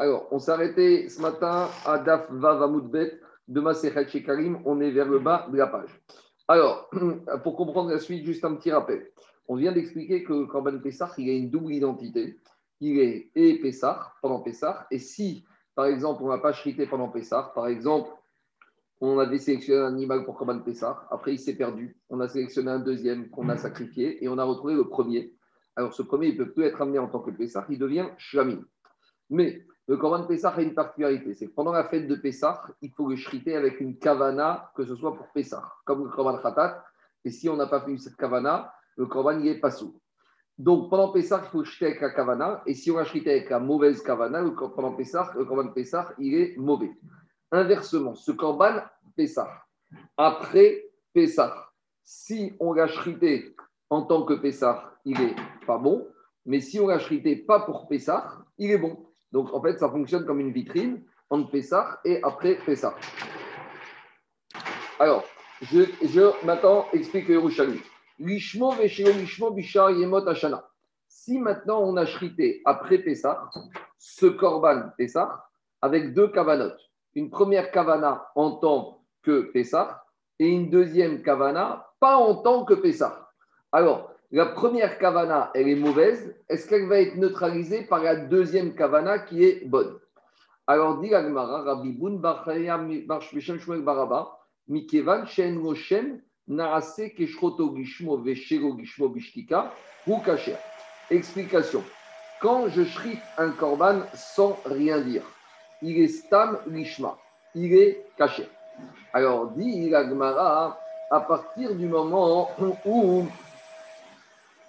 Alors, on arrêté ce matin à Daf Vavamoudbet de Maserhet Shekarim. On est vers le bas de la page. Alors, pour comprendre la suite, juste un petit rappel. On vient d'expliquer que Corban Pessah, il a une double identité. Il est et Pessah pendant Pessah. Et si, par exemple, on n'a pas chrité pendant Pessah, par exemple, on a sélectionné un animal pour Corban Pessah, après il s'est perdu. On a sélectionné un deuxième qu'on a sacrifié et on a retrouvé le premier. Alors, ce premier, il ne peut plus être amené en tant que Pessah, il devient Shlamim. Mais le Corban Pessah a une particularité, c'est que pendant la fête de Pessah, il faut le shriter avec une kavana, que ce soit pour Pessah, comme le Corban Khatat. Et si on n'a pas fait cette kavana, le Corban n'y est pas sous. Donc pendant Pessah, il faut shriter avec la kavana. Et si on a shrité avec la mauvaise kavana, le, pendant Pessah, le Corban Pessah, il est mauvais. Inversement, ce Corban Pessah, après Pessah, si on l'a shrité en tant que Pessah, il n'est pas bon. Mais si on l'a shrité pas pour Pessah, il est bon. Donc, en fait, ça fonctionne comme une vitrine entre Pessah et après Pessah. Alors, je, je maintenant explique Yerushalmi. Lishmo veshelo lishmo bishar yemot ashana. Si maintenant on a shrité après Pessah, ce korban Pessah, avec deux kavanotes. Une première kavana en tant que Pessah et une deuxième kavana pas en tant que Pessah. Alors, la première kavana, elle est mauvaise. Est-ce qu'elle va être neutralisée par la deuxième kavana qui est bonne? Alors, dit l'Agmara, Rabbi Boun Shmuel Baraba, Mikevan Shen Moshem Narase Keshroto Gishmo Veshero Gishmo Bishtika ou Kacher. Explication. Quand je shrite un korban sans rien dire, il est stam lishma, il est caché. Alors, dit l'Agmara, à partir du moment où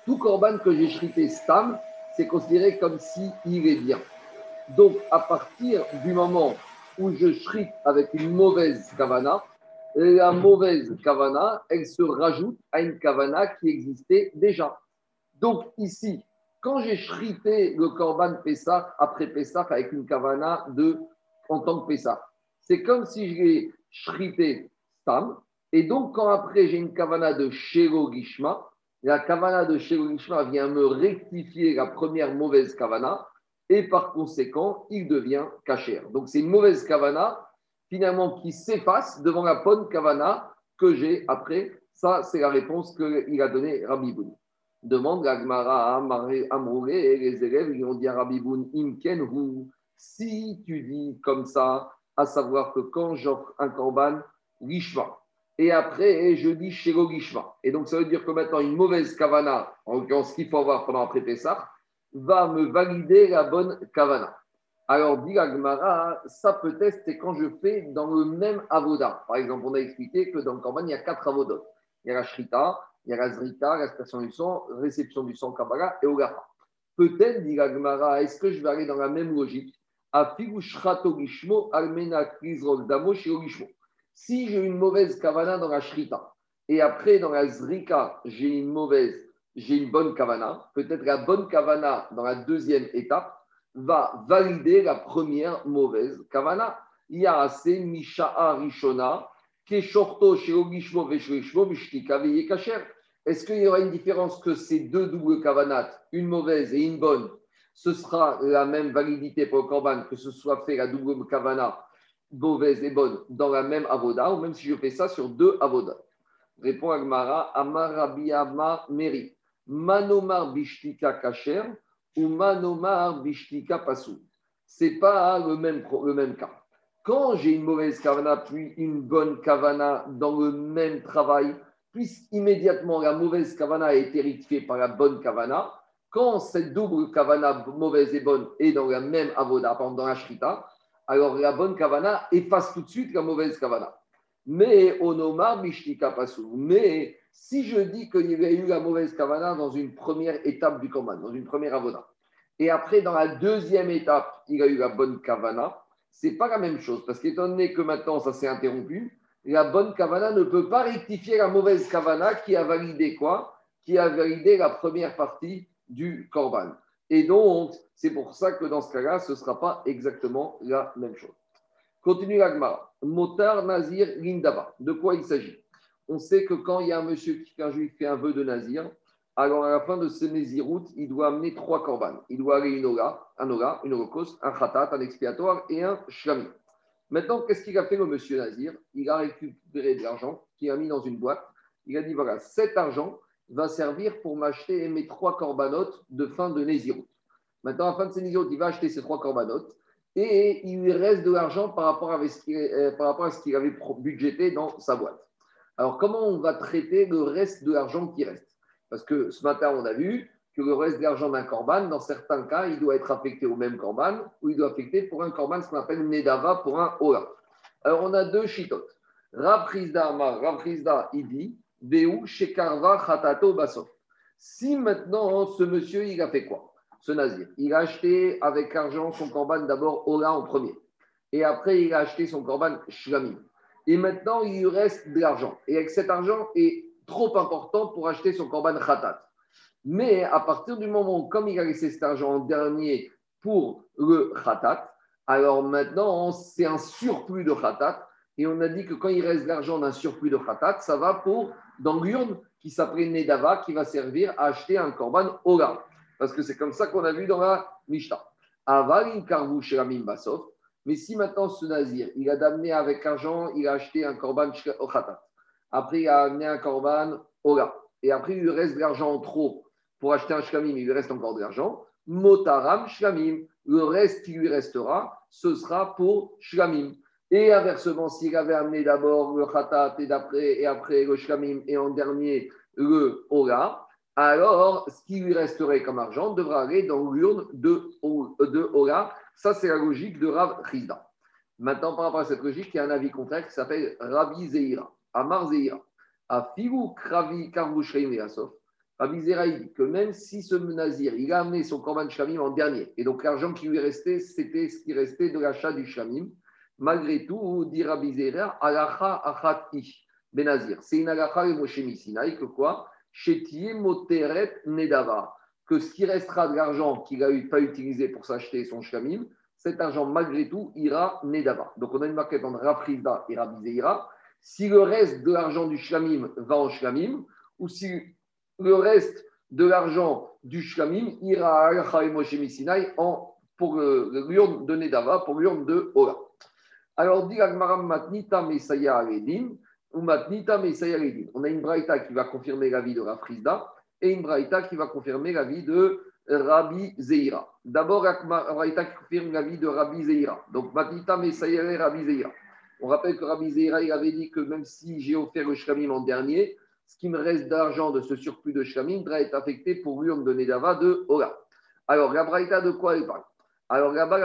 tout corban que j'ai shrité stam, c'est considéré comme si est bien. Donc, à partir du moment où je shrite avec une mauvaise kavana, la mauvaise kavana, elle se rajoute à une kavana qui existait déjà. Donc, ici, quand j'ai shrité le korban Pessah après Pessah avec une kavana de en tant que Pessah, c'est comme si je l'ai shrité stam. Et donc, quand après j'ai une kavana de Shero Gishma, la kavana de Shema vient me rectifier la première mauvaise kavana et par conséquent, il devient kacher. Donc c'est une mauvaise kavana finalement qui s'efface devant la bonne kavana que j'ai après. Ça, c'est la réponse qu'il a donnée Rabbi Boun. Demande la Gemara à Amroulé et les élèves, ils ont dit à Rabbi Boun, Imken ou si tu dis comme ça, à savoir que quand j'offre un korban, l'ishma, et après, je dis Shelo Et donc, ça veut dire que maintenant, une mauvaise kavana, en l'occurrence, qu'il faut avoir pendant après Pessah, va me valider la bonne kavana. Alors, dit Agmara, ça peut-être, c'est quand je fais dans le même avoda. Par exemple, on a expliqué que dans le Korban, il y a quatre avodot. Il y a la shrita, il y a la zrita, la station du sang, réception du sang kabbalah et ogafa. Peut-être, dit Agmara, est-ce que je vais aller dans la même logique? Afigu shrato gishmo, almena. Si j'ai une mauvaise kavana dans la shrita et après dans la zrika, j'ai une mauvaise, j'ai une bonne kavana, peut-être la bonne kavana dans la deuxième étape va valider la première mauvaise kavana. Il y a assez misha'a rishona, keshorto sheogishmo veshveshmo mishtika kacher. Est-ce qu'il y aura une différence que ces deux doubles kavanat, une mauvaise et une bonne, ce sera la même validité pour le korban que ce soit fait la double kavana mauvaise et bonne dans la même avoda, ou même si je fais ça sur deux avodas. Répond Agmara, Amar Meri, Manomar Bishtika Kacher ou Manomar Bishtika Pasou. C'est pas le même, le même cas. Quand j'ai une mauvaise kavana puis une bonne kavana dans le même travail, puis immédiatement la mauvaise kavana a été par la bonne kavana, quand cette double kavana mauvaise et bonne est dans la même avoda, par dans la alors la bonne kavana efface tout de suite la mauvaise kavana. Mais onomar mishtika pasou. Mais si je dis qu'il y a eu la mauvaise kavana dans une première étape du korban, dans une première avoda, et après dans la deuxième étape, il y a eu la bonne kavana, c'est pas la même chose. Parce qu'étant donné que maintenant ça s'est interrompu, la bonne kavana ne peut pas rectifier la mauvaise kavana qui a validé quoi? Qui a validé la première partie du korban. Et donc, c'est pour ça que dans ce cas-là, ce ne sera pas exactement la même chose. Continue l'agmara. Motar Nazir Lindaba. De quoi il s'agit? On sait que quand il y a un monsieur qui, un juif, fait un vœu de Nazir, alors à la fin de ce Nézirut, il doit amener trois korbanes. Il doit aller une Ola, un Ola, une holocauste, un Khatat, un expiatoire et un Shlami. Maintenant, qu'est-ce qu'il a fait le monsieur Nazir? Il a récupéré de l'argent qu'il a mis dans une boîte. Il a dit voilà, cet argent va servir pour m'acheter mes trois corbanotes de fin de Nézirut. Maintenant, à la fin de ces Nézirut, il va acheter ces trois corbanotes et il lui reste de l'argent par, rapport à ce euh, qu'il avait budgété dans sa boîte. Alors, comment on va traiter le reste de l'argent qui reste? Parce que ce matin, on a vu que le reste de l'argent d'un corban, dans certains cas, il doit être affecté au même corban ou il doit affecté pour un corban, ce qu'on appelle Nedava pour un Ola. Alors, on a deux chitotes. Rav Chizda Rav il dit Si maintenant, ce monsieur, il a fait quoi? Ce nazir. Il a acheté avec argent son corban d'abord Ola en premier. Et après, il a acheté son corban Shlamim. Et maintenant, il lui reste de l'argent. Et avec cet argent, et trop important pour acheter son korban khatat. Mais à partir du moment où, comme il a laissé cet argent en dernier pour le khatat, alors maintenant, c'est un surplus de khatat. Et on a dit que quand il reste de l'argent d'un surplus de khatat, ça va pour, dans l'urne qui s'appelle Nedava, qui va servir à acheter un korban Ola. Parce que c'est comme ça qu'on a vu dans la Mishnah. Aval karvou basov. Mais si maintenant ce nazir, il a d'amener avec argent, il a acheté un korban khatat. Après, il a amené un korban Ola. Et après, il lui reste de l'argent en trop pour acheter un shlamim, il lui reste encore de l'argent. Motaram shlamim. Le reste qui lui restera, ce sera pour shlamim. Et inversement, s'il avait amené d'abord le khatat et, d'après, et après le shlamim et en dernier le Ola, alors ce qui lui resterait comme argent devra aller dans l'urne de, de Ola. Ça, c'est la logique de Rav Rizda. Maintenant, par rapport à cette logique, il y a un avis contraire qui s'appelle Rabbi Zeira. Amar Zeira, à Filou Kravi Karvouchreim et Rabbi Zeira dit que même si ce nazir, il a amené son Korban Shlamim en dernier, et donc l'argent qui lui restait, c'était ce qui restait de l'achat du Shlamim, malgré tout, dit Rabbi Zeira, Alacha Achat Ish, Benazir. C'est une Alacha et Moshe Misinaï que quoi? Chetie Moteret Nedava. Que ce qui restera de l'argent qu'il n'a pas utilisé pour s'acheter son Shlamim, cet argent, malgré tout, ira Nedava. Donc on a une maquette entre Rafrizda et Rabbi si le reste de l'argent du shlamim va en shlamim, ou si le reste de l'argent du shlamim ira à Moshe en pour l'urne de Nedava, pour l'urne de Ola. Alors, dit Agmaram Matnita Mesaya ou Matnita Mesaya. On a une braïta qui va confirmer la vie de Rafrizda et une braïta qui va confirmer la vie de Rabbi Zeira. D'abord, la qui confirme la vie de Rabbi Zeira. Donc, Matnita Mesaya Rabbi Zeira. On rappelle que Rabbi Zeira avait dit que même si j'ai offert le shlamim en dernier, ce qui me reste d'argent de ce surplus de shlamim devrait être affecté pour l'urne de Nedava de Ola. Alors, la Braïta, de quoi elle parle? Alors, là-bas,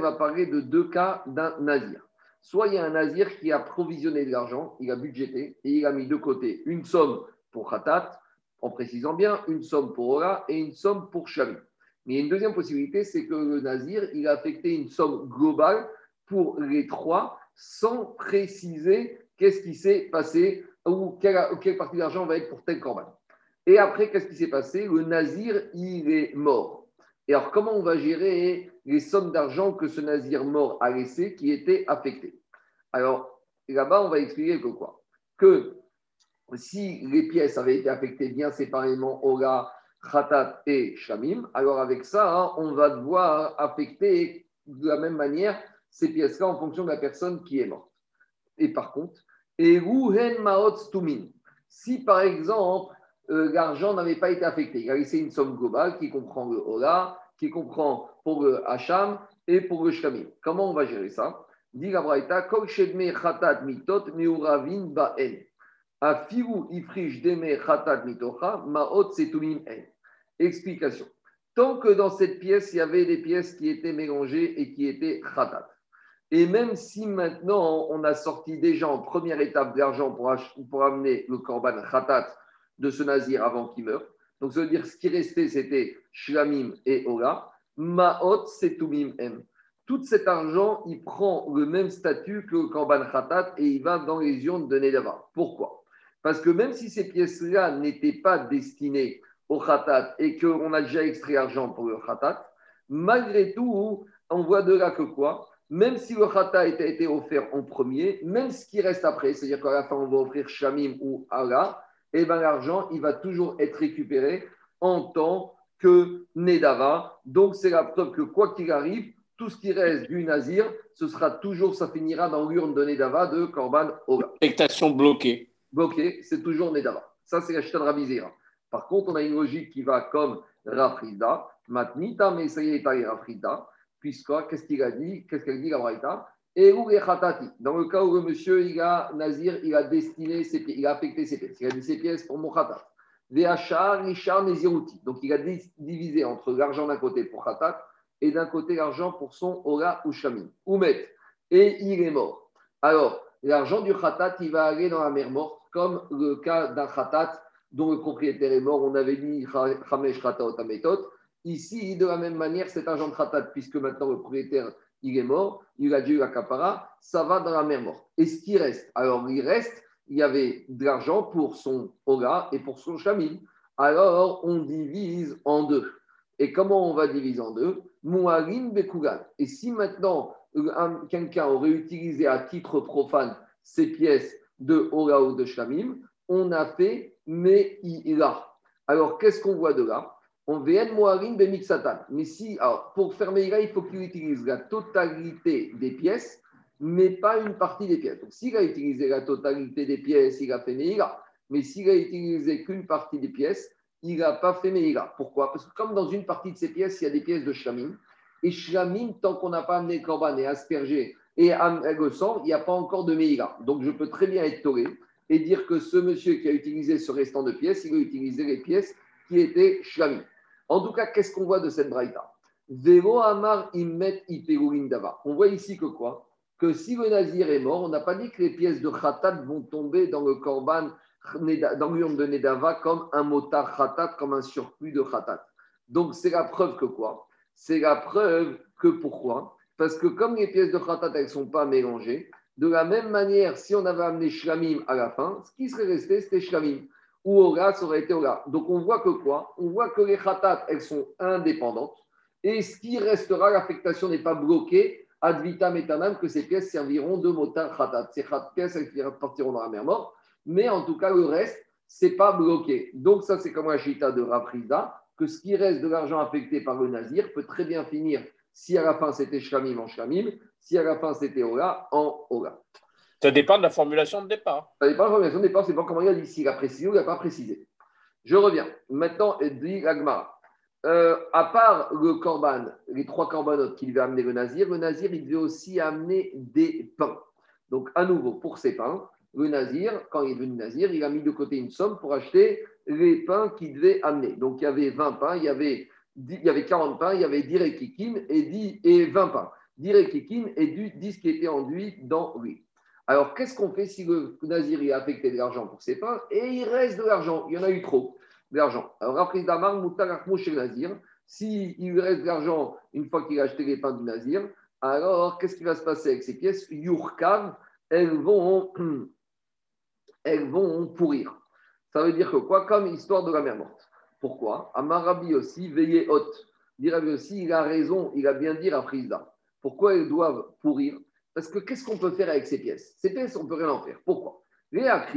va parler de deux cas d'un nazir. Soit il y a un nazir qui a provisionné de l'argent, il a budgété et il a mis de côté une somme pour Khatat, en précisant bien, une somme pour Ola et une somme pour Shlamim. Mais il y a une deuxième possibilité, c'est que le nazir, il a affecté une somme globale pour les trois sans préciser qu'est-ce qui s'est passé ou quelle, partie d'argent va être pour tel corban. Et après, qu'est-ce qui s'est passé? Le nazir, il est mort. Et alors, comment on va gérer les sommes d'argent que ce nazir mort a laissées qui étaient affectées. Alors, là-bas, on va expliquer que quoi Que si les pièces avaient été affectées bien séparément, Ola, Khatat et Shamim, alors avec ça, hein, on va devoir affecter de la même manière ces pièces-là en fonction de la personne qui est morte. Et par contre, et si par exemple euh, l'argent n'avait pas été affecté, il a laissé une somme globale qui comprend le Ola, qui comprend pour le Hacham et pour le Shkamim. Comment on va gérer ça? Dit la Braïta, Kol Chatat Mitot Meuravin Ba'en. Afiru Ifrish Deme Mitocha Maot Setumim En. Explication. Tant que dans cette pièce, il y avait des pièces qui étaient mélangées et qui étaient Khatat. Et même si maintenant on a sorti déjà en première étape de l'argent pour, pour, amener le korban khatat de ce nazir avant qu'il meure, donc ça veut dire ce qui restait c'était shlamim et ola, maot setumim m. Tout cet argent, il prend le même statut que le korban khatat et il va dans les urnes de Nedava. Pourquoi? Parce que même si ces pièces-là n'étaient pas destinées au khatat et qu'on a déjà extrait l'argent pour le khatat, malgré tout, on voit de là que quoi? Même si le khata a été offert en premier, même ce qui reste après, c'est-à-dire qu'à la fin on va offrir shamim ou Allah, eh bien l'argent, il va toujours être récupéré en tant que Nedava. Donc, c'est la preuve que quoi qu'il arrive, tout ce qui reste du Nazir, ce sera toujours, ça finira dans l'urne de Nedava de Korban Ola. Expectation bloquée. Bloquée, c'est toujours Nedava. Ça, c'est la chita de Rabizera. Par contre, on a une logique qui va comme Rafrida. Matnita, mais ça y est, Rafrida. Puisque, qu'est-ce qu'il a dit? Qu'est-ce qu'elle dit, la Braïta? Et Dans le cas où le monsieur, il a Nazir, il a destiné ses pièces, il a affecté ses pièces. Il a dit ses pièces pour mon khatat. Donc, il a divisé entre l'argent d'un côté pour khatat et d'un côté l'argent pour son Ora ou Shamim. Oumet. Et il est mort. Alors, l'argent du khatat, il va aller dans la mer morte, comme le cas d'un khatat dont le propriétaire est mort. On avait dit Chamesh Khatat Ametot. Ici, de la même manière, cet argent de khatat, puisque maintenant le propriétaire il est mort, il a dû la capara, ça va dans la mer morte. Et ce qui reste? Alors, il reste, il y avait de l'argent pour son Oga et pour son Shamim. Alors, on divise en deux. Et comment on va diviser en deux? Mouarim Bekougan. Et si maintenant quelqu'un aurait utilisé à titre profane ces pièces de Ora ou de Shamim, on a fait Meïla. Alors, qu'est-ce qu'on voit de là? On VN Moharim Bemixatan. Mais si, pour faire Meïla, il faut qu'il utilise la totalité des pièces, mais pas une partie des pièces. Donc, s'il a utilisé la totalité des pièces, il a fait Meïla. Mais s'il a utilisé qu'une partie des pièces, il n'a pas fait Meïla. Pourquoi? Parce que comme dans une partie de ces pièces, il y a des pièces de Shlamim, et Shlamim, tant qu'on n'a pas amené Korban et aspergé et le il n'y a pas encore de Meïla. Donc je peux très bien être toré et dire que ce monsieur qui a utilisé ce restant de pièces, il a utilisé les pièces qui étaient Shlamim. En tout cas, qu'est-ce qu'on voit de cette braïta? On voit ici que quoi? Que si le Nazir est mort, on n'a pas dit que les pièces de Khatat vont tomber dans le Korban dans l'urne de Nedava comme un motard khatat, comme un surplus de khatat. Donc c'est la preuve que quoi? C'est la preuve que pourquoi? Parce que comme les pièces de khatat, elles ne sont pas mélangées, de la même manière, si on avait amené shlamim à la fin, ce qui serait resté, c'était shlamim. Ou ora, ça aurait été ora. Donc on voit que quoi? On voit que les khatat, elles sont indépendantes. Et ce qui restera, l'affectation n'est pas bloquée ad vitam etanam, que ces pièces serviront de motard khatat. Ces pièces, elles partiront dans la mer morte mais en tout cas, le reste, c'est pas bloqué. Donc, ça, c'est comme un chita de Rafrida, que ce qui reste de l'argent affecté par le nazir peut très bien finir, si à la fin c'était shlamim en shlamim, si à la fin c'était ola en ola. Ça dépend de la formulation de départ. Ça dépend de la formulation de départ, c'est pas comment il a dit, s'il a précisé ou il n'a pas précisé. Je reviens. Maintenant, dit Agmara. Euh, à part le korban, les trois corbanotes qu'il devait amener le nazir, le nazir, il devait aussi amener des pains. Donc, à nouveau, pour ces pains, le nazir, quand il est devenu nazir, il a mis de côté une somme pour acheter les pains qu'il devait amener. Donc il y avait 20 pains, il y avait, il y avait 40 pains, il y avait 10 rekikines et, 10, et 20 pains. 10 rekikines et 10 qui étaient enduits dans l'huile. Alors qu'est-ce qu'on fait si le nazir a affecté de l'argent pour ses pains et il reste de l'argent? Il y en a eu trop d'argent. Alors après Damar, chez nazir, s'il lui reste de l'argent une fois qu'il a acheté les pains du nazir, alors qu'est-ce qui va se passer avec ces pièces? Yurkav, elles vont elles vont pourrir. Ça veut dire que quoi? Comme histoire de la mer morte. Pourquoi? Amarabi aussi, veillez haute. Dirabi aussi, il a raison, il a bien dit à Frisda. Pourquoi elles doivent pourrir? Parce que qu'est-ce qu'on peut faire avec ces pièces? Ces pièces, on ne peut rien en faire. Pourquoi? Qu'est-ce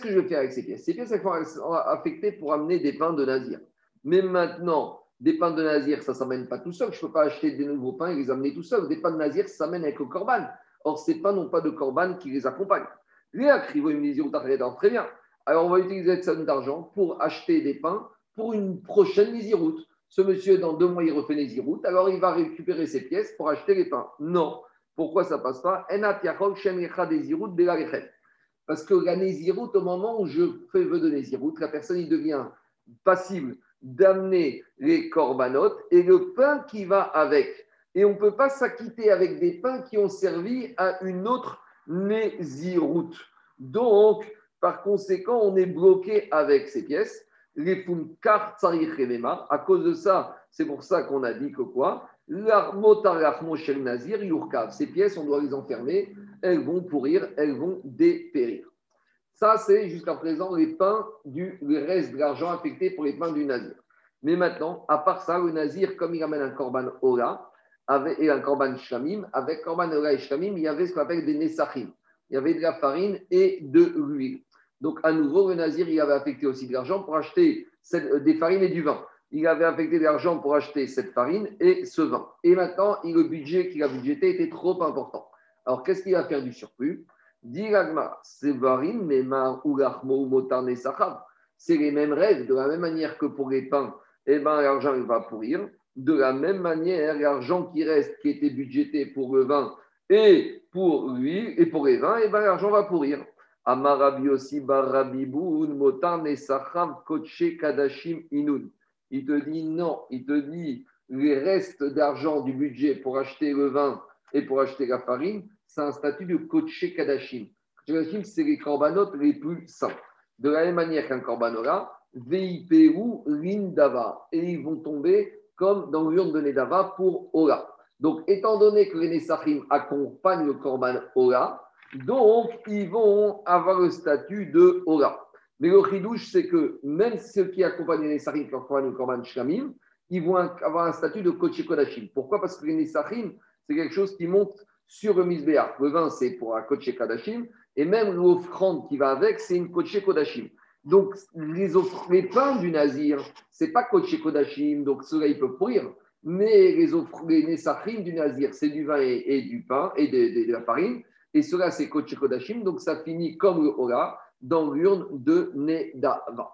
que je vais faire avec ces pièces? Ces pièces, elles sont affectées pour amener des pains de nazir. Mais maintenant, des pains de nazir, ça ne s'amène pas tout seul. Je ne peux pas acheter des nouveaux pains et les amener tout seul. Des pains de nazir, ça s'amène avec le corban. Or, ce n'est pas non pas de corban qui les accompagne. Très bien. Alors, on va utiliser cette somme d'argent pour acheter des pains pour une prochaine Néziroute. Ce monsieur, dans deux mois, il refait Néziroute, alors il va récupérer ses pièces pour acheter les pains. Non. Pourquoi ça passe pas Parce que la Néziroute, au moment où je fais vœu de Néziroute, la personne il devient passible d'amener les corbanotes et le pain qui va avec et on ne peut pas s'acquitter avec des pains qui ont servi à une autre Néziroute. Donc, par conséquent, on est bloqué avec ces pièces. Les À cause de ça, c'est pour ça qu'on a dit que quoi Ces pièces, on doit les enfermer. Elles vont pourrir, elles vont dépérir. Ça, c'est jusqu'à présent les pains du reste de l'argent affecté pour les pains du Nazir. Mais maintenant, à part ça, le Nazir, comme il amène un korban Ola, et un korban shamim. Avec korban et shamim, il y avait ce qu'on appelle des nesachim. Il y avait de la farine et de l'huile. Donc, à nouveau, le Nazir, il avait affecté aussi de l'argent pour acheter des farines et du vin. Il avait affecté de l'argent pour acheter cette farine et ce vin. Et maintenant, le budget qu'il a budgété était trop important. Alors, qu'est-ce qu'il va faire du surplus? C'est C'est les mêmes règles, de la même manière que pour les pains, eh ben, l'argent va pourrir. De la même manière, l'argent qui reste, qui était budgété pour le vin et pour l'huile et pour les vins, eh ben, l'argent va pourrir. Amarabi aussi motan kadashim inun. Il te dit non, il te dit les restes d'argent du budget pour acheter le vin et pour acheter la farine, c'est un statut de Koché Kadashim. Kadashim, c'est les corbanotes les plus sains. De la même manière qu'un corbanola, Veiperu Lindava. Et ils vont tomber comme dans l'urne de Nedava pour Ola. Donc, étant donné que les Nessachim accompagnent le Korban Ola, donc ils vont avoir le statut de Ola. Mais le chidouche, c'est que même ceux qui accompagnent les qui accompagnent le Korban Shlamim, ils vont avoir un statut de Koché Kodashim. Pourquoi? Parce que les Nessachim, c'est quelque chose qui monte sur le misbéach. Le vin, c'est pour un Koché Kodashim. Et même l'offrande qui va avec, c'est une Koché Kodashim. Donc, les, pains du Nazir, c'est pas Koché Kodashim, donc cela, il peut pourrir. Mais les, offres, du Nazir, c'est du vin et, du pain et de, la farine. Et cela, c'est Koché Kodashim. Donc, ça finit comme le Ola dans l'urne de Nedava.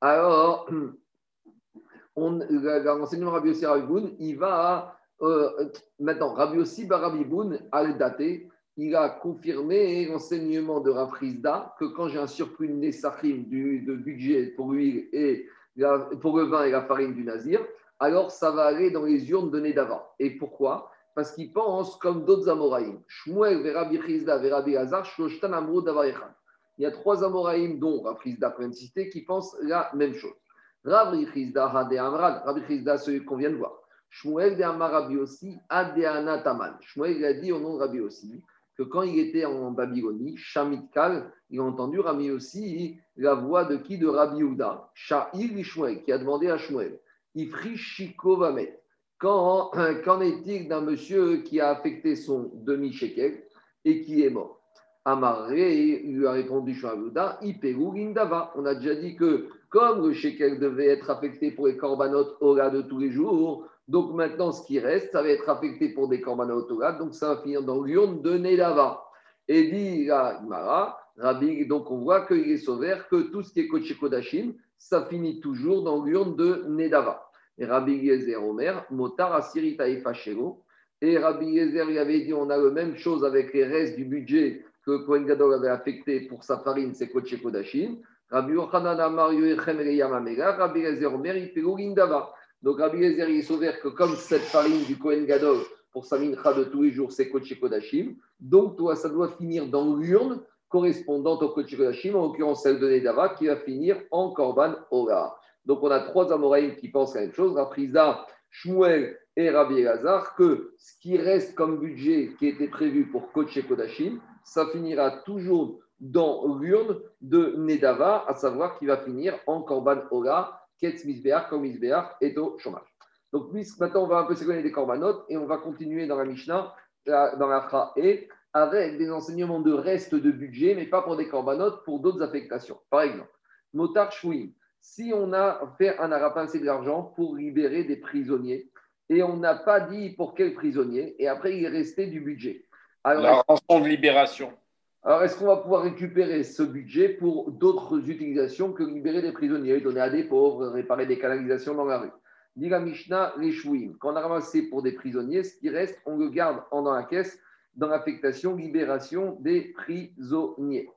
Alors, l'enseignement Rabbi Yossi Rabiboun, il va euh, maintenant, Rabbi Yossi Barabiboun al-Daté, il a confirmé l'enseignement de Rafrizda que quand j'ai un surplus Nessachim du, de budget pour l'huile et pour le vin et la farine du Nazir, alors ça va aller dans les urnes de Nedava. Et pourquoi? Parce qu'il pense comme d'autres Amoraïm. Shmuel, Verabi Chizda, Verabi Hazar, Shloshtan Amro Il y a trois Amoraïm dont Rafrizda peut insister qui pensent la même chose. Rabbi Chizda Hade Amrad, Rabbi Chizda, celui qu'on vient de voir. Shmuel de Amar Rabbi aussi, Adeana Taman. Shmuel a dit au nom de Rabbi aussi que quand il était en Babylonie, Shamitkal, il a entendu Rabbi aussi la voix de qui? De Rabbi Uda, Sha'il Shmuel, qui a demandé à Shmuel, Ifri Shiko Vamet. Qu'en est-il d'un monsieur qui a affecté son demi-shekel et qui est mort? Amaré lui a répondu Shmuel Iperu Gindava. On a déjà dit que comme le shekel devait être affecté pour les corbanotes Ola de tous les jours, donc maintenant ce qui reste, ça va être affecté pour des corbanotes Ola, donc ça va finir dans l'urne de Nedava. Et dit la Rabbi, donc on voit qu'il est sauvé, que tout ce qui est Kodesh Kodashim, ça finit toujours dans l'urne de Nedava. Et Rabbi Yezer Omer, Motar Asirita et Fachero. Et Rabbi Yezer, il avait dit on a la même chose avec les restes du budget que Kohen Gadol avait affecté pour sa farine, c'est Kodesh Kodashim. Rabbi Yochanan Amar Yoechem Rabbi Lezer Omer, Indava. Donc Rabbi Lezer, il s'ouvert que comme cette farine du Kohen Gadol, pour sa mincha de tous les jours, c'est Kodesh Kodashim. Donc toi, ça doit finir dans l'urne correspondante au Kodesh Kodashim, en l'occurrence celle de Nedava, qui va finir en Korban Ora. Donc on a trois Amoraïm qui pensent la même chose, Rapriza, Shmuel et Rabbi Elazar, que ce qui reste comme budget qui était prévu pour Kodesh Kodashim, ça finira toujours dans l'urne de Nedava, à savoir qu'il va finir en Korban Ola, Ketz comme Misbeach est au chômage. Donc, maintenant, on va un peu s'éloigner des Korbanot et on va continuer dans la Mishnah, dans la et avec des enseignements de reste de budget, mais pas pour des Korbanot, pour d'autres affectations. Par exemple, Motar Shouim, si on a fait un arapin, de l'argent pour libérer des prisonniers, et on n'a pas dit pour quel prisonnier, et après il est resté du budget. Alors, la rançon de libération. Alors, est-ce qu'on va pouvoir récupérer ce budget pour d'autres utilisations que libérer des prisonniers, donner à des pauvres, réparer des canalisations dans la rue? Dit la Mishnah, les Quand on a ramassé pour des prisonniers, ce qui reste, on le garde dans la caisse dans l'affectation libération des prisonniers.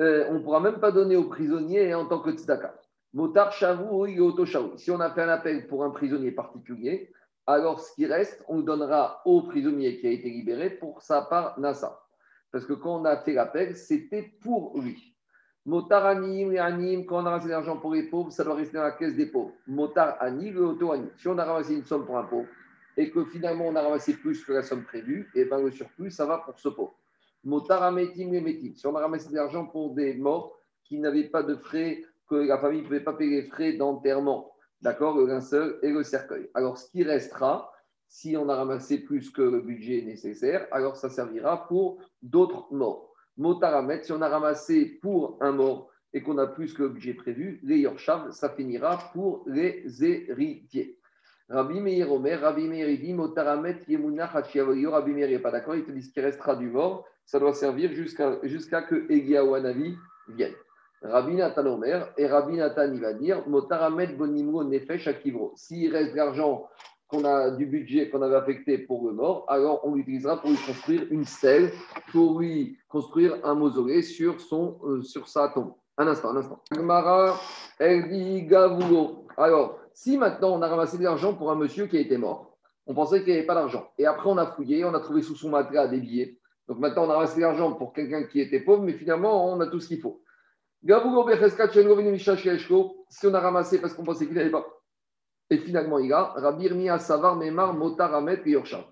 Euh, on ne pourra même pas donner aux prisonniers en tant que tzedaka. Motar shavou ou Si on a fait un appel pour un prisonnier particulier, alors ce qui reste, on le donnera au prisonnier qui a été libéré pour sa part nasa. Parce que quand on a fait l'appel, c'était pour lui. Motar anim, anim, quand on a ramassé de l'argent pour les pauvres, ça doit rester dans la caisse des pauvres. Motar anim, le auto anim. Si on a ramassé une somme pour un pauvre et que finalement on a ramassé plus que la somme prévue, et eh ben le surplus, ça va pour ce pauvre. Motar ametim, metim. Si on a ramassé de l'argent pour des morts qui n'avaient pas de frais, que la famille ne pouvait pas payer les frais d'enterrement, d'accord, le linceul et le cercueil. Alors ce qui restera, Si on a ramassé plus que le budget nécessaire, alors ça servira pour d'autres morts. Motaramet, si on a ramassé pour un mort et qu'on a plus que le budget prévu, les Yorshav, ça finira pour les héritiers. Rabbi Meir Omer, Rabbi Meir dit Motaramet Yemuna Rabbi Meir pas d'accord, il te dit ce qui restera du mort, ça doit servir jusqu'à jusqu'à que Egia ou Anavi vienne. Rabbi Nathan Omer et Rabbi Nathan il va dire Motaramet Bonimro Nefesh Akivro. S'il reste de l'argent qu'on a du budget qu'on avait affecté pour le mort, alors on l'utilisera pour lui construire une stèle, pour lui construire un mausolée sur, son, euh, sur sa tombe. Un instant, un instant. Alors, si maintenant on a ramassé de l'argent pour un monsieur qui a été mort, on pensait qu'il n'y avait pas d'argent. Et après, on a fouillé, on a trouvé sous son matelas des billets. Donc maintenant, on a ramassé de l'argent pour quelqu'un qui était pauvre, mais finalement, on a tout ce qu'il faut. Si on a ramassé parce qu'on pensait qu'il n'avait pas et finalement, il a Rabbi Irmia Savar Memar Motar Amet et Yorshav.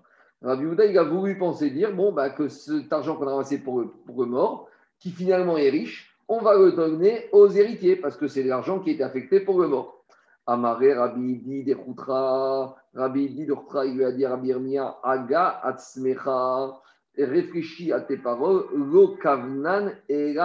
Rabbi Ouda, il a voulu penser dire bon, bah, que cet argent qu'on a ramassé pour le, pour le mort, qui finalement est riche, on va le donner aux héritiers parce que c'est l'argent qui était affecté pour le mort. Amaré, Rabbi Idi de Rabbi Idi de il lui a dit Rabbi Irmia Aga Atzmecha, réfléchis à tes paroles, lo kavnan et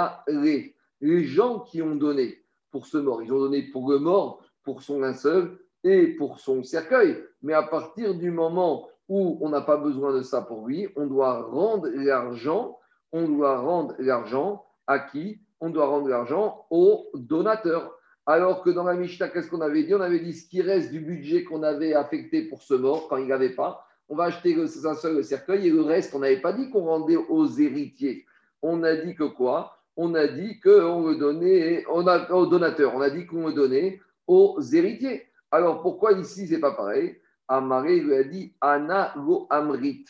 Les gens qui ont donné pour ce mort, ils ont donné pour le mort, pour son linceul, et pour son cercueil. Mais à partir du moment où on n'a pas besoin de ça pour lui, on doit rendre l'argent. On doit rendre l'argent à qui? On doit rendre l'argent au donateur. Alors que dans la Mishnah, qu'est-ce qu'on avait dit? On avait dit ce qui reste du budget qu'on avait affecté pour ce mort quand il n'avait pas. On va acheter le, seul le cercueil et le reste, on n'avait pas dit qu'on rendait aux héritiers. On a dit que quoi? On a dit qu'on le donnait on aux donateurs. On a dit qu'on le donnait aux héritiers. Alors pourquoi ici c'est pas pareil? Amaré lui a dit Ana lo amrit.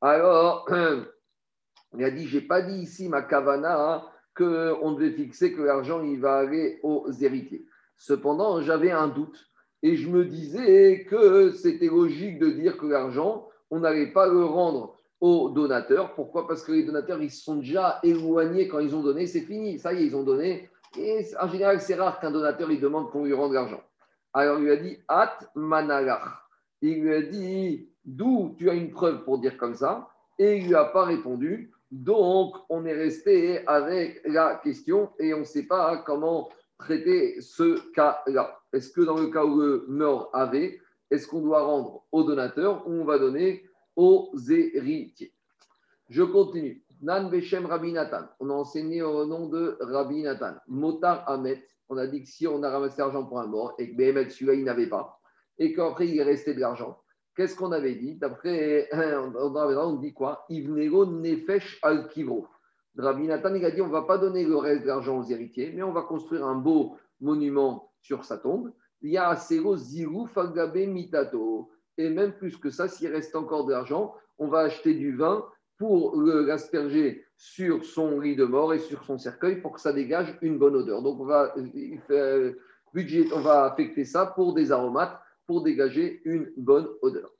Alors il a dit j'ai pas dit ici ma kavana hein, qu'on devait fixer que l'argent il va aller aux héritiers. Cependant j'avais un doute et je me disais que c'était logique de dire que l'argent on n'allait pas le rendre aux donateurs. Pourquoi? Parce que les donateurs, ils sont déjà éloignés quand ils ont donné, c'est fini. Ça y est, ils ont donné. Et en général, c'est rare qu'un donateur, il demande qu'on lui rende l'argent. Alors il lui a dit At manalach. Il lui a dit D'où tu as une preuve pour dire comme ça? Et il lui a pas répondu. Donc on est resté avec la question et on ne sait pas comment traiter ce cas-là. Est-ce que dans le cas où le mort avait, est-ce qu'on doit rendre au donateur ou on va donner aux héritiers Je continue. Nan Beshem Rabbi. On a enseigné au nom de Rabbi Nathan. Motar Ahmet on a dit que si on a ramassé l'argent pour un mort et que BMX, celui-là, il n'avait pas, et qu'après, il est resté de l'argent, qu'est-ce qu'on avait dit? D'après, on dit quoi? Ivnero nefesh al kivro. Rabbi Nathan, il a dit on ne va pas donner le reste de l'argent aux héritiers, mais on va construire un beau monument sur sa tombe. Il y a Asero Ziru Fagabe Mitato. Et même plus que ça, s'il reste encore de l'argent, on va acheter du vin pour l'asperger sur son lit de mort et sur son cercueil pour que ça dégage une bonne odeur. Donc, on va, budget, on va affecter ça pour des aromates pour dégager une bonne odeur.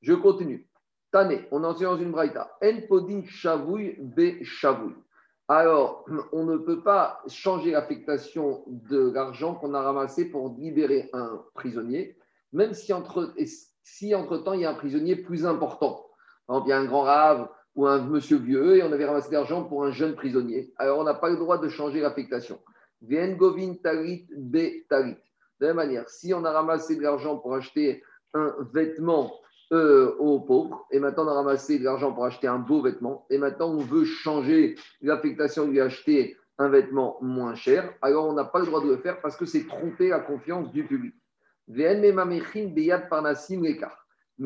Je continue. Tane, on en dans une braïta. En podin chavouille be chavouille. Alors, on ne peut pas changer l'affectation de l'argent qu'on a ramassé pour libérer un prisonnier, même si entre, si entre-temps il y a un prisonnier plus important. Par exemple, il y a un grand rave ou un monsieur vieux et on avait ramassé de l'argent pour un jeune prisonnier. Alors, on n'a pas le droit de changer l'affectation. Vien govin tarit be tarit. De la même manière, si on a ramassé de l'argent pour acheter un vêtement euh, aux pauvres, et maintenant on a ramassé de l'argent pour acheter un beau vêtement, et maintenant on veut changer l'affectation, lui acheter un vêtement moins cher, alors on n'a pas le droit de le faire parce que c'est tromper la confiance du public. Mais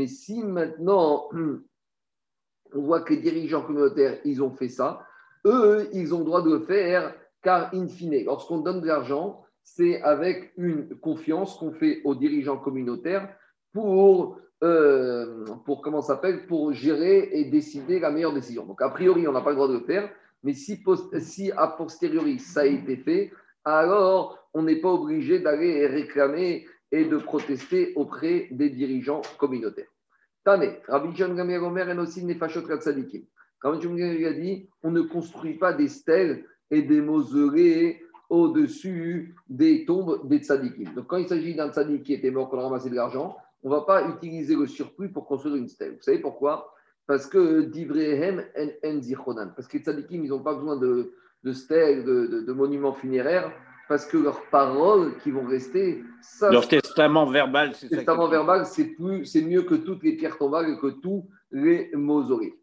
si maintenant on voit que les dirigeants communautaires, ils ont fait ça. Eux, ils ont le droit de le faire car, in fine, lorsqu'on donne de l'argent, c'est avec une confiance qu'on fait aux dirigeants communautaires pour, euh, pour comment s'appelle, pour gérer et décider la meilleure décision. Donc, a priori, on n'a pas le droit de le faire, mais si, si a posteriori ça a été fait, alors on n'est pas obligé d'aller réclamer et de protester auprès des dirigeants communautaires. Tane, Rabbi John Gamer Omer aussi Nefashot Katsadikim. Rabbi John Gamer a dit on ne construit pas des stèles et des mausolées au-dessus des tombes des tzadikim. Donc, quand il s'agit d'un tzadik qui était mort, qu'on a ramassé de l'argent, on ne va pas utiliser le surplus pour construire une stèle. Vous savez pourquoi? Parce que d'Ivrehem en. Parce que les tzadikim, ils n'ont pas besoin de stèles, de, monuments funéraires, parce que leurs paroles qui vont rester. Ça, Leur testament verbal, c'est ça. Testament verbal, c'est, plus, c'est mieux que toutes les pierres tombales et que tous les mausolées.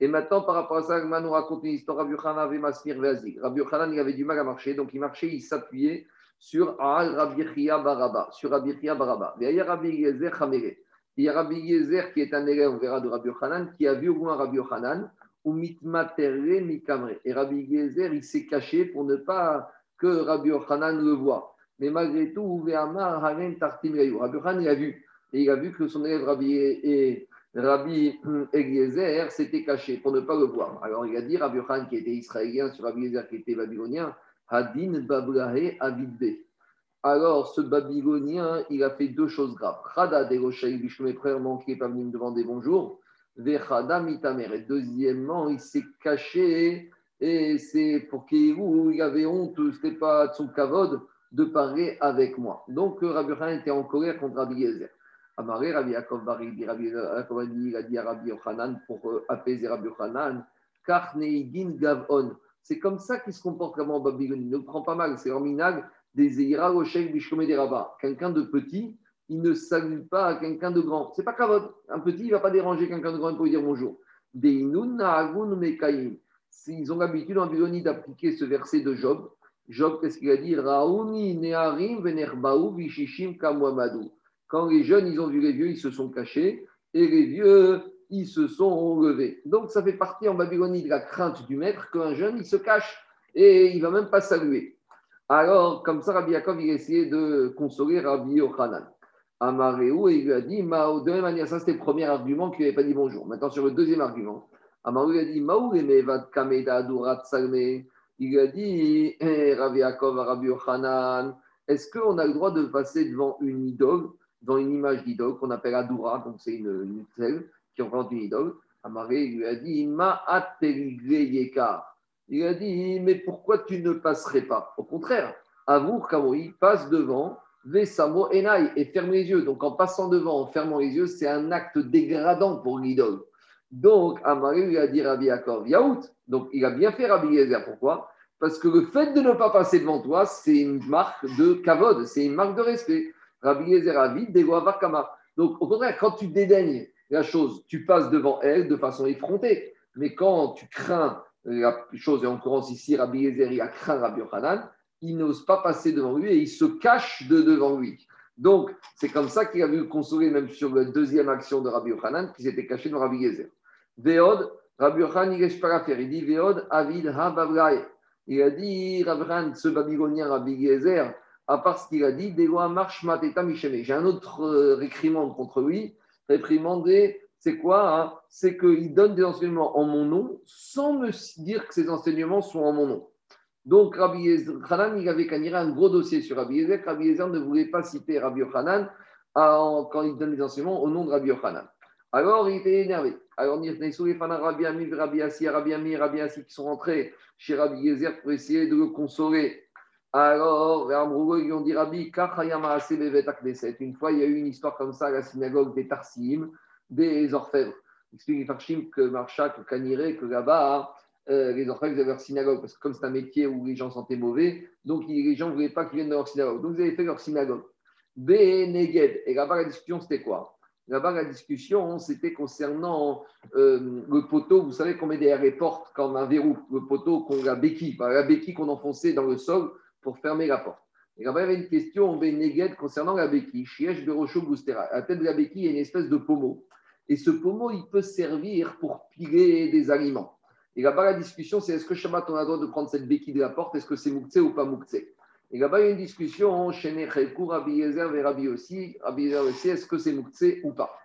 Et maintenant, par rapport à ça, nous raconte une histoire. Rabbi Yochanan avait Masmir Veazig. Rabbi Yochanan, il avait du mal à marcher, donc il marchait, il s'appuyait sur Al Rabbi Chia Baraba, sur Rabbi Chia Baraba. Et il y a Rabbi Yezer Hamere. Il y a Rabbi Yezer qui est un élève, on verra, de Rabbi Yochanan, qui a vu au moins Rabbi Yochanan, ou mitmatere mikamre. Et Rabbi Yezer, il s'est caché pour ne pas que Rabbi Yochanan le voit. Mais malgré tout, Tartim Rabbi Yochanan, il a vu. Et il a vu que son élève Rabbi et Rabbi Eliezer s'était caché pour ne pas le voir. Alors il a dit Rabbi Khan qui était israélien sur Rabbi Eliezer qui était babylonien, Hadin Bablahe Avidbe. Alors ce babylonien, il a fait deux choses graves. Khada de mes frères qui n'est pas venu me demander bonjour. Vechada Mitamer. Et deuxièmement, il s'est caché et c'est pour qu'il il avait honte, ce n'était pas son kavod de parler avec moi. Donc Rabbi Khan était en colère contre Rabbi Eliezer. Amaré, Rabbi Yaakov Rabbi Yaakov il a dit à Rabbi Yochanan pour euh, apaiser Rabbi Yochanan, Gavon. C'est comme ça qu'il se comporte vraiment en Babylonie. Ne prend pas mal, c'est en minag des Zeira Rochel Bishkome des Rabba. Quelqu'un de petit, il ne salue pas à quelqu'un de grand. C'est pas Kavod. Un petit, il ne va pas déranger quelqu'un de grand pour lui dire bonjour. Deinun Naagun Mekaim. Ils ont l'habitude en Babylonie d'appliquer ce verset de Job. Job, qu'est-ce qu'il a dit? Raouni Venerbaou Vishishim. Quand les jeunes, ils ont vu les vieux, ils se sont cachés, et les vieux, ils se sont levés. Donc, ça fait partie en Babylonie de la crainte du maître qu'un jeune, il se cache et il ne va même pas saluer. Alors, comme ça, Rabbi Yaakov, il a essayé de consoler Rabbi Yochanan. Amaréou, et il lui a dit, de même manière, ça c'était le premier argument qu'il n'avait pas dit bonjour. Maintenant, sur le deuxième argument, Amaréou, il a dit, Maou, kameda. Il a dit, Rabbi Yaakov, Rabbi Yochanan, est-ce qu'on a le droit de passer devant une idole dans une image d'idole qu'on appelle Adoura, donc c'est une, une qui représente une idole. Amaré lui a dit Ma Il a dit Mais pourquoi tu ne passerais pas Au contraire, Avour Kamoui passe devant, Vesamo Enai, et ferme les yeux. Donc en passant devant, en fermant les yeux, c'est un acte dégradant pour l'idole. Donc Amaré lui a dit Rabbi Yaakov Yaout. Donc il a bien fait Rabbi Yezer. Pourquoi? Parce que le fait de ne pas passer devant toi, c'est une marque de kavod, c'est une marque de respect. Rabbi Yezer Avid, Kama. Donc, au contraire, quand tu dédaignes la chose, tu passes devant elle de façon effrontée. Mais quand tu crains la chose, et en l'occurrence ici, Rabbi Yezer, il a craint Rabbi Yochanan, il n'ose pas passer devant lui et il se cache de devant lui. Donc, c'est comme ça qu'il a vu consoler même sur la deuxième action de Rabbi Yochanan, qui s'était caché devant Rabbi Yezer. Veod, Rabbi Yochanan, il pas. Il dit Veod, Avid, Ha, Il a dit, Yochanan, ce babylonien Rabbi Yezer, à part ce qu'il a dit, lois marche mateta J'ai un autre euh, contre lui. Réprimandé, c'est quoi hein? C'est qu'il donne des enseignements en mon nom sans me dire que ces enseignements sont en mon nom. Donc, Rabbi Hanan, il avait qu'à un gros dossier sur Rabbi Yezer. Rabbi Yezer ne voulait pas citer Rabbi Yochanan quand il donne des enseignements au nom de Rabbi Yochanan. Alors, il était énervé. Alors, Rabbi Ami, Rabbi Assi, Rabbi Ami, Rabbi Assi qui sont rentrés chez Rabbi Yezer pour essayer de le consoler alors, ils ont dit Rabbi, une fois, il y a eu une histoire comme ça à la synagogue des Tarsim, des orfèvres. Explique Farshim que Marchak, Kaniré, que là-bas, euh, les orfèvres avaient leur synagogue, parce que comme c'est un métier où les gens sentaient mauvais, donc les gens ne voulaient pas qu'ils viennent dans leur synagogue. Donc, ils avaient fait leur synagogue. Beneged. Et là-bas, la discussion, c'était quoi? Là-bas, la discussion, c'était concernant euh, le poteau. Vous savez qu'on met derrière les portes comme un verrou, le poteau, qu'on, la béquille, la béquille qu'on enfonçait dans le sol pour fermer la porte. Et là-bas, il y avait une question en concernant la béquille. Chiesh Berocho Gustera. À la tête de la béquille, il y a une espèce de pommeau. Et ce pommeau, il peut servir pour piler des aliments. Et là-bas, la discussion, c'est est-ce que Shabbat, on a le droit de prendre cette béquille de la porte? Est-ce que c'est Mouktsé ou pas Mouktsé Et là-bas, il y a une discussion chez Nechekou, Rabbi Yezer et Rabbi aussi. Rabbi Yezer aussi, est-ce que c'est Mouktsé ou pas?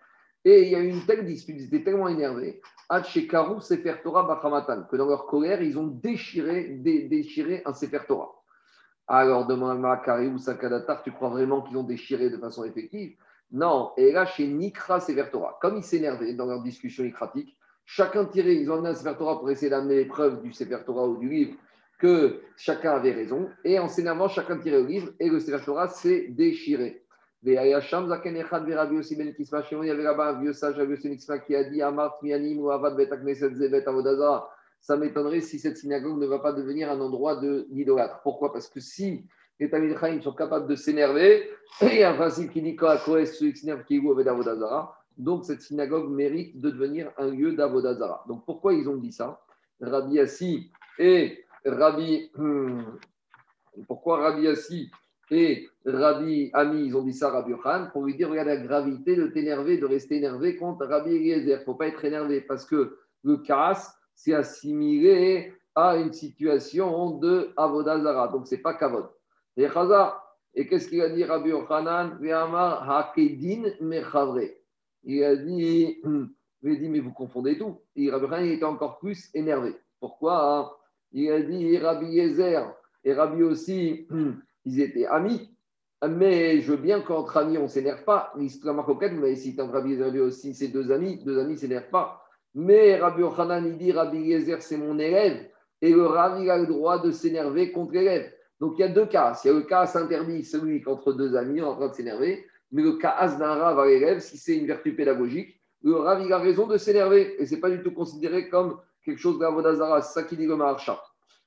Et il y a eu une telle dispute, ils étaient tellement énervés. Karou Sefer Torah Bachamatan, que dans leur colère, ils ont déchiré, déchiré un Sefer Torah. Alors, demande à Kari ou Sakadatar, tu crois vraiment qu'ils ont déchiré de façon effective? Non. Et là, chez Nikra Severtora, comme ils s'énervaient dans leur discussion ikratique, chacun tirait, ils ont amené un Severtora pour essayer d'amener les preuves du Severtora ou du livre que chacun avait raison. Et en s'énervant, chacun tirait le livre et le Severtora s'est déchiré. Il y avait là-bas un vieux sage, un vieux qui a dit Amart mianim ou avad bet zebet avodazara. Ça m'étonnerait si cette synagogue ne va pas devenir un endroit d'idolâtre. Pourquoi? Parce que si les Tamil sont capables de s'énerver, il y a un principe qui dit quoi est-ce qui s'énerve qui est avodazara. Donc cette synagogue mérite de devenir un lieu d'avodazara. Donc pourquoi ils ont dit ça? Rabbi Assi et Rabbi. Hmm, pourquoi Rabbi Assi et Rabbi Ami, ils ont dit ça à Rabbi Khan pour lui dire regarde la gravité de t'énerver, de rester énervé contre Rabbi Eliezer. Il ne faut pas être énervé parce que le casse, c'est assimilé à une situation de Avodazara. Donc, ce n'est pas Kavod. Et qu'est-ce qu'il a dit Rabbi Yochanan? Il a dit, il a dit, mais vous confondez tout. Et Rabbi Yochanan était encore plus énervé. Pourquoi hein? Il a dit Rabbi Yezer et Rabbi aussi ils étaient amis. Mais je veux bien qu'entre amis, on ne s'énerve pas. L'histoire marcoquette, vous m'avez cité Rabbi Yezer aussi, c'est deux amis. Deux amis ne s'énervent pas. Mais Rabbi Yochanan, il dit Rabbi Yezer, c'est mon élève. Et le Rabbi a le droit de s'énerver contre l'élève. Donc il y a deux cas. S'il y a le cas interdit, celui qu'entre deux amis, on est en train de s'énerver. Mais le cas d'un Rav à l'élève, si c'est une vertu pédagogique, le Rav, il a raison de s'énerver. Et ce n'est pas du tout considéré comme quelque chose d'Avodazara. C'est ça qui dit le Maharsha.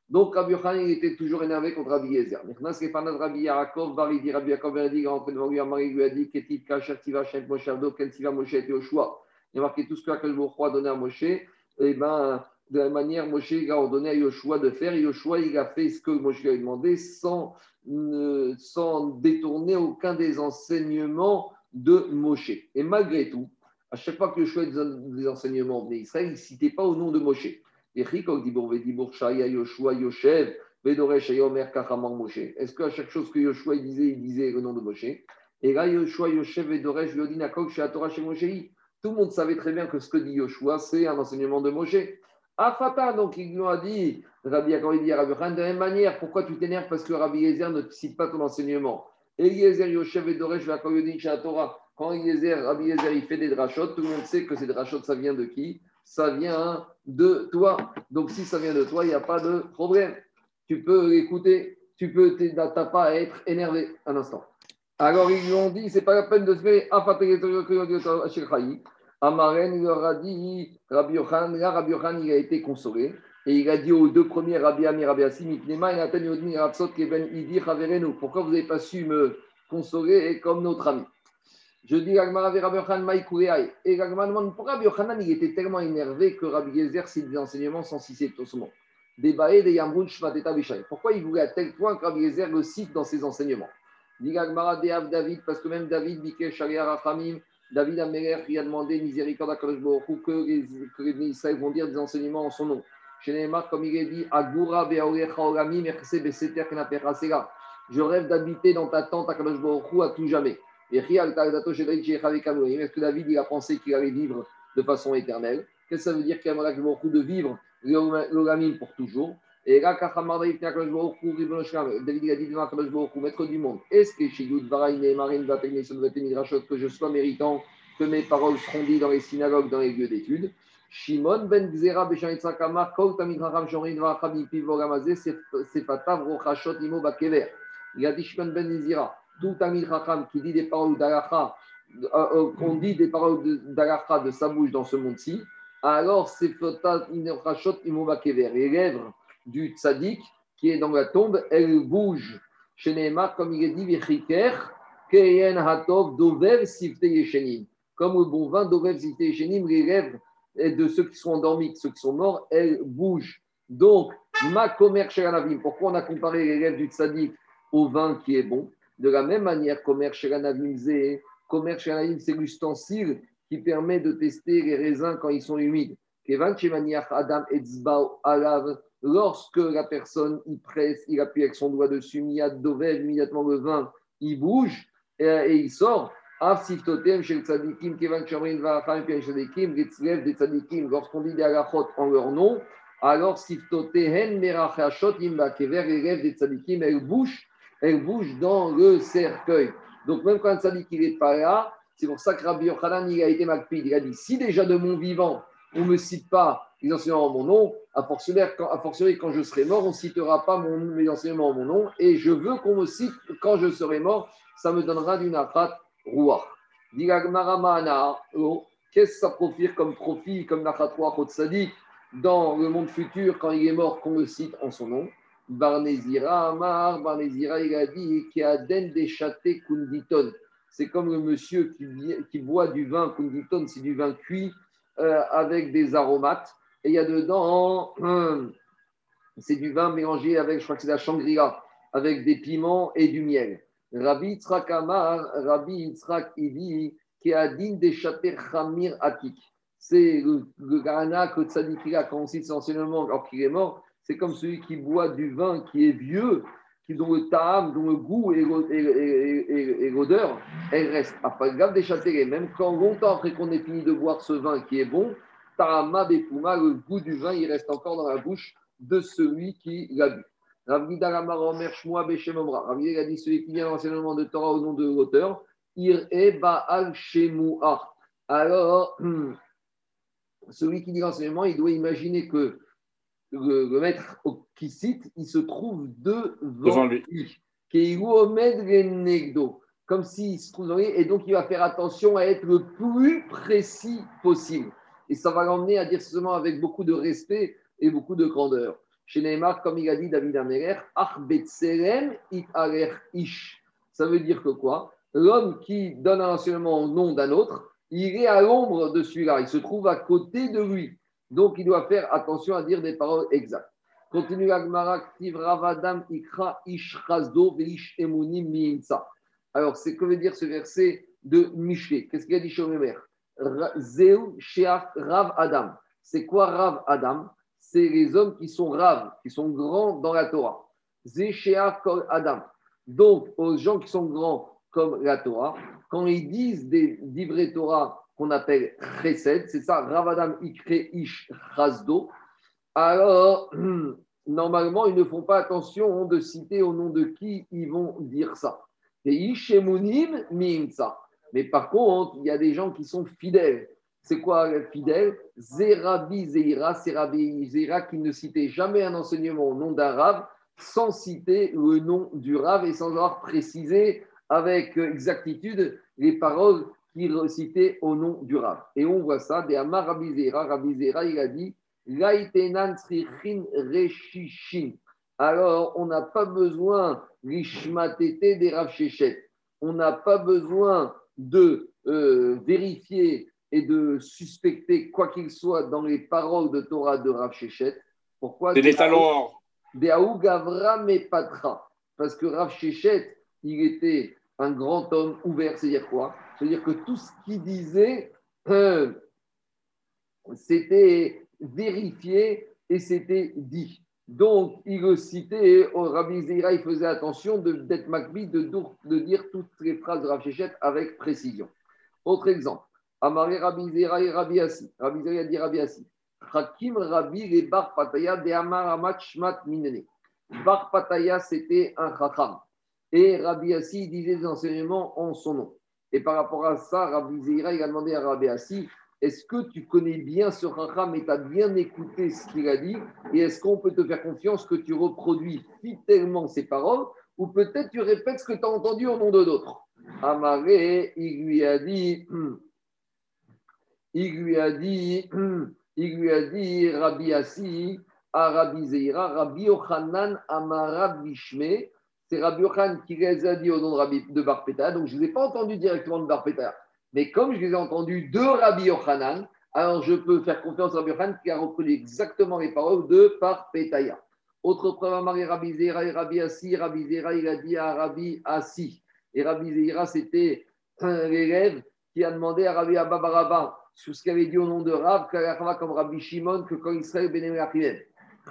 Donc Rabbi Yochanan il était toujours énervé contre Rabbi Yezer. Maintenant, c'est pas notre Rabbi Yaakov, Baridi, Rabbi Yaakov, il dit, rentré devant lui, Amari lui a dit, Ketiv, Kacher, Tiva, Shem, Moshe, Ardo, Ken, Tiva, Moshe, et Yoshua. Il a marqué tout ce que le a donné à Moshe. Et eh ben, de la manière, Moshe il a ordonné à Yoshua de faire. Et Yoshua, il a fait ce que Moshe lui a demandé sans, sans détourner aucun des enseignements de Moshe. Et malgré tout, à chaque fois que Yoshua des enseignements venait Israël, il ne citait pas au nom de Moshe. Est-ce qu'à chaque chose que Yoshua disait, il disait le nom de Moshe? Et là, Yoshua, Yoshev Torah, chez. Tout le monde savait très bien que ce que dit Yoshua, c'est un enseignement de Moshe. Afata, donc il lui a dit, Rabbi Yaakov, il dit Rabbi Khan, de la même manière, pourquoi tu t'énerves Parce que Rabbi Yezer ne cite pas ton enseignement? Eliezer, Yoshev Yodin, Torah. Quand Rabbi il fait des drachotes, tout le monde sait que ces drachotes, ça vient de qui? Ça vient de toi. Donc si ça vient de toi, il n'y a pas de problème. Tu peux écouter, tu peux, n'as pas à être énervé un instant. Alors ils lui ont dit, c'est pas la peine de se faire Amaren, il leur a dit, Rabbi Yochan, là, Rabbi Yochan, il a été consolé. Et il a dit aux deux premiers, Rabbi Amir, Rabbi Assim, Pourquoi vous n'avez pas su me consoler comme notre ami? Je dis Agmara Rabbi Yochanan Maïkouéaï. Et Agmara demande pourquoi Rabbi Yochanan il était tellement énervé que Rabbi Yezer c'est des enseignements sans citer tout ce mot. Des des Yamrun Shvateta Bishai. Pourquoi il voulait à tel point que Rabbi Yezer le cite dans ses enseignements? Dit Agmara David, parce que même David, Bike Sharia Rachamim, David Améler, qui a demandé miséricorde à Kadosh que que les Israël vont dire des enseignements en son nom. Chez comme il est dit, Agura Beaorecha Orami, Merse Beseter Knaperasega. Je rêve d'habiter dans ta tente à Kadosh à tout jamais. Est-ce que David il a pensé qu'il allait vivre de façon éternelle? Qu'est-ce que ça veut dire qu'il y a beaucoup de vivre l'ogamim pour toujours? Et là, David a dit maître du monde, est-ce que chez que je sois méritant que mes paroles seront dites dans les synagogues, dans les lieux d'études? Shimon ben Gzera Beshanitza Kamar, Kol Tamid Raham Shorin Vacham Piv Vogamazé, Sefatav Rochashot Imo Bakever. Il a dit Shimon ben Gzera, tout Amir Chacham qui dit des paroles d'Alacha, euh, euh, qu'on dit des paroles d'Alacha de sa bouche dans ce monde-ci, alors c'est. Les lèvres du tzaddik qui est dans la tombe, elles bougent. Chez comme il est dit, Hatov Dovev. Comme le bon vin Dovev Sifte Yeshenim, les lèvres de ceux qui sont endormis, de ceux qui sont morts, elles bougent. Donc, ma commerce pourquoi on a comparé les lèvres du tzaddik au vin qui est bon? De la même manière, commerce chez commerce chez c'est l'ustensile qui permet de tester les raisins quand ils sont humides. Adam lorsque la personne y presse, il appuie avec son doigt dessus, immédiatement le vin, il bouge et, il sort. Lorsqu'on dit des alachot en leur nom, alors siftoten merachashot imbakever, les rêves des tzadikim, elles bougent elle bouge dans le cercueil. Donc même quand ça dit qu'il n'est pas là, c'est pour ça que Rabbi Yochanan il a été malpide. Il a dit si déjà de mon vivant, on ne me cite pas les enseignements en mon nom, à fortiori quand, je serai mort, on ne citera pas mon, mes enseignements en mon nom, et je veux qu'on me cite quand je serai mort. ça me donnera du nafat rouach. Oh, qu'est-ce que ça profite comme profit, comme nafat rouach dans le monde futur, quand il est mort, qu'on le cite en son nom? Barnézira Amar, Barnézira, il a dit qui a den des châtés kunditon. C'est comme le monsieur qui, qui boit du vin kunditon, c'est du vin cuit euh, avec des aromates. Et il y a dedans, c'est du vin mélangé avec, je crois que c'est la shangri-la, avec des piments et du miel. Rabbi Yitzhak Amar, Rabbi Yitzhak a dit des châtés Khamir Atik. C'est le, le Garana que Tzadikila, quand on cite son enseignement alors qu'il est mort, c'est comme celui qui boit du vin qui est vieux, qui, dont le ta'am, dont le goût et, l'odeur, elle reste. Après, garde des châtellets, même quand longtemps après qu'on ait fini de boire ce vin qui est bon, ta'ama bepuma, le goût du vin, il reste encore dans la bouche de celui qui l'a bu. Rav Omer Shmoa Beshemomra. Rav a dit celui qui vient l'enseignement de Torah au nom de l'auteur, Ir e Baal. Alors, celui qui dit l'enseignement, il doit imaginer que le, maître qui cite, il se trouve devant, lui. Comme s'il se trouve devant lui, et donc il va faire attention à être le plus précis possible. Et ça va l'emmener à dire seulement avec beaucoup de respect et beaucoup de grandeur. Chez Neymar, comme il a dit David Amerer, ish. Ça veut dire que quoi? L'homme qui donne un enseignement au nom d'un autre, il est à l'ombre de celui-là, il se trouve à côté de lui. Donc, il doit faire attention à dire des paroles exactes. Continue l'agmara, Ravadam Ikra Ishrazdo Veish Emunim. Alors, c'est que veut dire ce verset de Michelet Qu'est-ce qu'il a dit chez Omer? Zeu Sheach Rav Adam. C'est quoi Rav Adam? C'est les hommes qui sont Rav, qui sont grands dans la Torah. Ze Sheach Adam. Donc, aux gens qui sont grands comme la Torah, quand ils disent des livrets Torah qu'on appelle chesed, c'est ça, Ravadam Ikre Ish Chazdo. Alors, normalement, ils ne font pas attention de citer au nom de qui ils vont dire ça. Mais par contre, il y a des gens qui sont fidèles. C'est quoi fidèle Zerabi Zeira, c'est Zeira qui ne citait jamais un enseignement au nom d'un Rav sans citer le nom du Rav et sans avoir précisé avec exactitude les paroles qui recitait au nom du Rav. Et on voit ça, des Amar Rabizera, Rabizera, il a dit Alors, on n'a pas besoin l'ishmatete des Rav On n'a pas besoin de euh, vérifier et de suspecter quoi qu'il soit dans les paroles de Torah de Rav. Pourquoi C'est des talons Des Gavra Patra. Parce que Rav Shechet, il était un grand homme ouvert, c'est-à-dire quoi? C'est-à-dire que tout ce qu'il disait, euh, c'était vérifié et c'était dit. Donc, il le citait, au Rabbi Zeira, il faisait attention d'être makbi, de, dire toutes les phrases de Rav avec précision. Autre exemple, Amaré Rabbi Zeira et Rabbi Assi. Rabbi Zeira dit Rabbi Assi. Hakim Rabbi les Bar Pataya de Amar Shmat Minene. Bar Pataya, c'était un chacham. Et Rabbi Assi disait des enseignements en son nom. Et par rapport à ça, Rabbi Zeira, il a demandé à Rabbi Assi, est-ce que tu connais bien ce Racham et tu as bien écouté ce qu'il a dit Et est-ce qu'on peut te faire confiance que tu reproduis fidèlement ses paroles Ou peut-être tu répètes ce que tu as entendu au nom de d'autres? Amaré, il lui a dit, il lui a dit, il lui a dit, Rabbi Assi, à Rabbi Zeira, Rabbi Ochanan, Amara Bishme, c'est Rabbi Yochan qui les a dit au nom de, Rabbi, de Barpeta, donc je ne les ai pas entendus directement de Barpeta. Mais comme je les ai entendus de Rabbi Yochanan, alors je peux faire confiance à Rabbi Yochan qui a reconnu exactement les paroles de Barpetaya. Autre preuve, Marie Rabbi Zera et Rabbi Assi. Rabbi Zera, il a dit à Rabbi Assi. Et Rabbi Zera, c'était un élève qui a demandé à Rabbi Abba Baraba, sur ce qu'il avait dit au nom de Rav, comme Rabbi Shimon, que quand Israël bénévole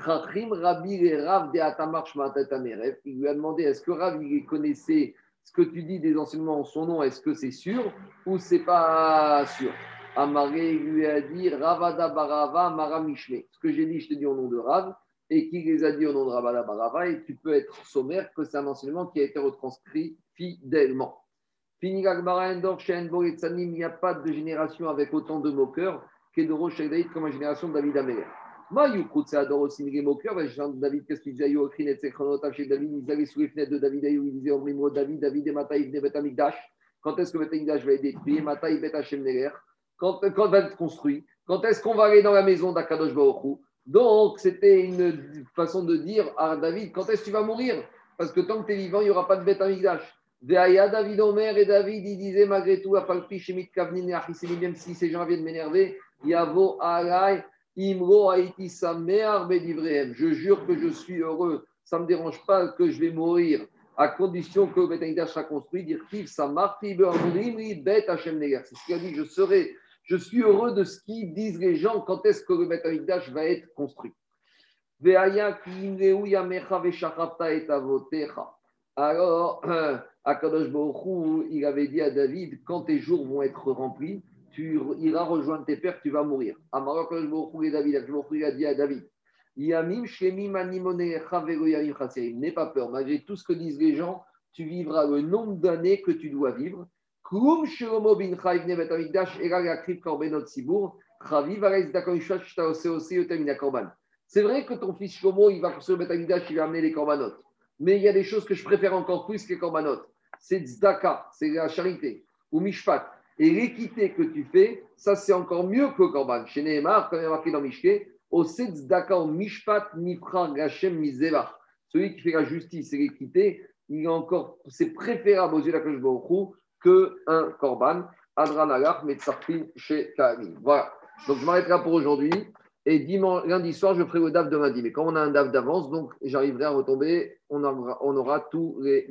Chachim Rabbi et Rav de Atamar Il lui a demandé est-ce que Rav il connaissait ce que tu dis des enseignements en son nom, est-ce que c'est sûr ou c'est pas sûr? Amaré lui a dit Ravada Barava Maramishme. Ce que j'ai dit, je te dis au nom de Rav et qui les a dit au nom de Ravada Barava et tu peux être sommaire que c'est un enseignement qui a été retranscrit fidèlement. il n'y a pas de génération avec autant de moqueurs que de Rosh comme la génération de David Améler. David, qu'est-ce qu'il disait David, ils allaient sous les fenêtres de David, ils disaient Omrimo, David, David et Mataï, Bet Amikdash. Quand est-ce que Bet Amikdash va être détruit Mataï, Bet Hashem Neger. Quand, quand va être construit? Quand est-ce qu'on va aller dans la maison d'Akadosh Baruch Donc, c'était une façon de dire à David quand est-ce que tu vas mourir? Parce que tant que tu es vivant, il n'y aura pas de Bet Amikdash. David Omer et David, il disait malgré tout, à Palpi, Shemit Kavnin et même si ces gens viennent m'énerver, Yavo Alay, Imro Haïti Bedivrehem. Je jure que je suis heureux. Ça ne me dérange pas que je vais mourir à condition que le Bet sera construit. Dire Samarti Bet Hashem. C'est ce qu'il a dit. Je serai, je suis heureux de ce qu'ils disent les gens quand est-ce que le Bet va être construit. Alors, Akadosh Baruch il avait dit à David, quand tes jours vont être remplis, tu iras rejoindre tes pères, tu vas mourir. Et David, Baruch a dit à David, N'aie pas peur, malgré tout ce que disent les gens, tu vivras le nombre d'années que tu dois vivre. C'est vrai que ton fils Shlomo, il va il va amener les. Mais il y a des choses que je préfère encore plus que les c'est tzedaka, c'est la charité, ou mishpat. Et l'équité que tu fais, ça c'est encore mieux que le korban. Chez Nehemar, comme il y a marqué dans Mishké, au ou mishpat nifra gashem mizeva. Celui qui fait la justice et l'équité, il est encore, c'est préférable aux yeux de que un korban. Adran metzarfin chez Kahani. Voilà. Donc je m'arrêterai pour aujourd'hui. Et dimanche, lundi soir, je ferai le DAF de lundi. Mais quand on a un DAF d'avance, donc j'arriverai à retomber, on aura, on aura tous les